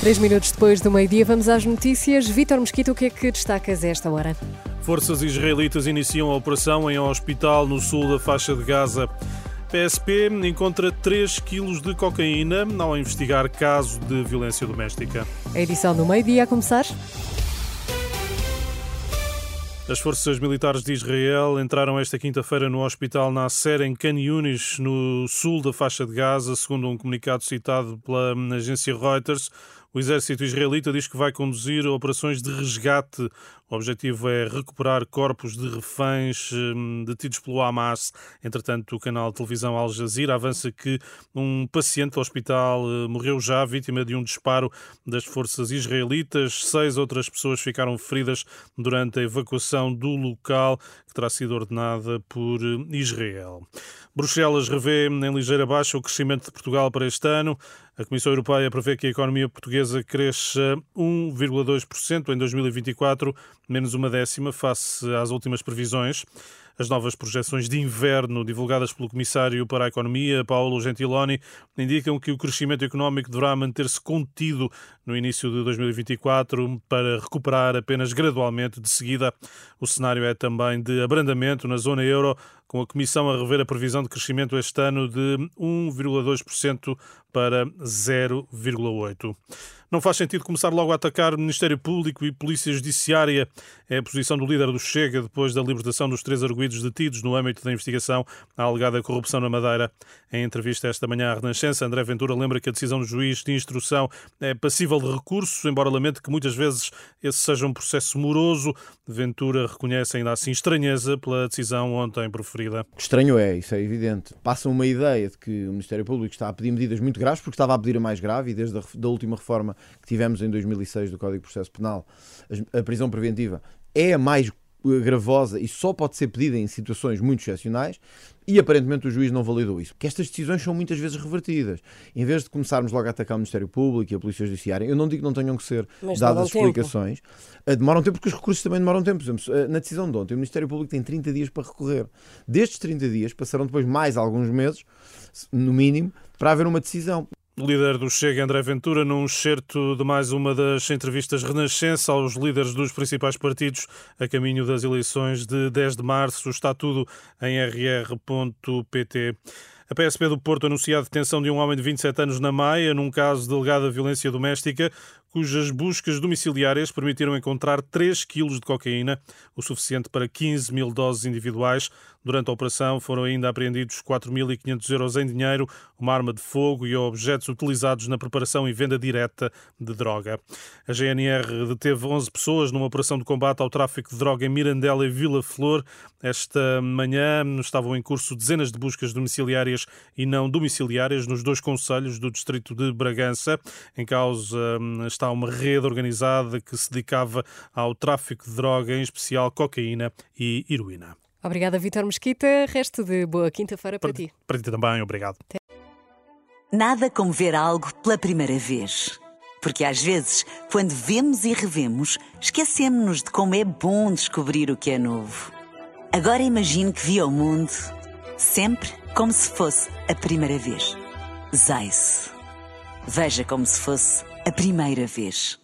Três minutos depois do meio-dia, vamos às notícias. Vítor Mosquito, o que é que destacas a esta hora? Forças israelitas iniciam a operação em um hospital no sul da faixa de Gaza. PSP encontra 3 quilos de cocaína ao investigar caso de violência doméstica. A edição do meio-dia a começar. As forças militares de Israel entraram esta quinta-feira no hospital Nasser, em Khan Yunis, no sul da faixa de Gaza, segundo um comunicado citado pela agência Reuters. O exército israelita diz que vai conduzir operações de resgate. O objetivo é recuperar corpos de reféns hum, detidos pelo Hamas. Entretanto, o canal de televisão Al Jazeera avança que um paciente do hospital eh, morreu já, vítima de um disparo das forças israelitas. Seis outras pessoas ficaram feridas durante a evacuação do local, que terá sido ordenada por eh, Israel. Bruxelas revê em ligeira baixa o crescimento de Portugal para este ano. A Comissão Europeia prevê que a economia portuguesa cresça 1,2% em 2024, menos uma décima face às últimas previsões. As novas projeções de inverno divulgadas pelo Comissário para a Economia, Paulo Gentiloni, indicam que o crescimento económico deverá manter-se contido no início de 2024 para recuperar apenas gradualmente de seguida. O cenário é também de abrandamento na zona euro, com a Comissão a rever a previsão de crescimento este ano de 1,2% para 0,8%. Não faz sentido começar logo a atacar Ministério Público e Polícia Judiciária. É a posição do líder do Chega depois da libertação dos três arguídos detidos no âmbito da investigação à alegada corrupção na Madeira. Em entrevista esta manhã à Renascença, André Ventura lembra que a decisão do juiz de instrução é passível de recurso, embora lamente que muitas vezes esse seja um processo moroso. Ventura reconhece ainda assim estranheza pela decisão ontem proferida. Estranho é, isso é evidente. Passa uma ideia de que o Ministério Público está a pedir medidas muito graves, porque estava a pedir a mais grave, e desde a da última reforma que tivemos em 2006 do Código de Processo Penal, a prisão preventiva é a mais gravosa e só pode ser pedida em situações muito excepcionais e aparentemente o juiz não validou isso. Porque estas decisões são muitas vezes revertidas. Em vez de começarmos logo a atacar o Ministério Público e a Polícia Judiciária, eu não digo que não tenham que ser Mas dadas explicações, tempo. Eh, demoram tempo porque os recursos também demoram tempo. Por exemplo, eh, na decisão de ontem, o Ministério Público tem 30 dias para recorrer. Destes 30 dias, passaram depois mais alguns meses, no mínimo, para haver uma decisão. O líder do Chega, André Ventura, num excerto de mais uma das entrevistas Renascença aos líderes dos principais partidos a caminho das eleições de 10 de março. Está tudo em rr.pt. A PSP do Porto anuncia a detenção de um homem de 27 anos na Maia, num caso de alegada violência doméstica cujas buscas domiciliárias permitiram encontrar 3 quilos de cocaína, o suficiente para 15 mil doses individuais. Durante a operação foram ainda apreendidos 4.500 euros em dinheiro, uma arma de fogo e objetos utilizados na preparação e venda direta de droga. A GNR deteve 11 pessoas numa operação de combate ao tráfico de droga em Mirandela e Vila Flor. Esta manhã estavam em curso dezenas de buscas domiciliárias e não domiciliárias nos dois conselhos do distrito de Bragança. Em causa hum, está uma rede organizada que se dedicava ao tráfico de droga, em especial cocaína e heroína. Obrigada, Vitor Mesquita. Resto de boa quinta-feira para, para ti. Para ti também, obrigado. Nada como ver algo pela primeira vez. Porque às vezes, quando vemos e revemos, esquecemos-nos de como é bom descobrir o que é novo. Agora imagine que viu o mundo sempre como se fosse a primeira vez. Zais. Veja como se fosse a primeira vez.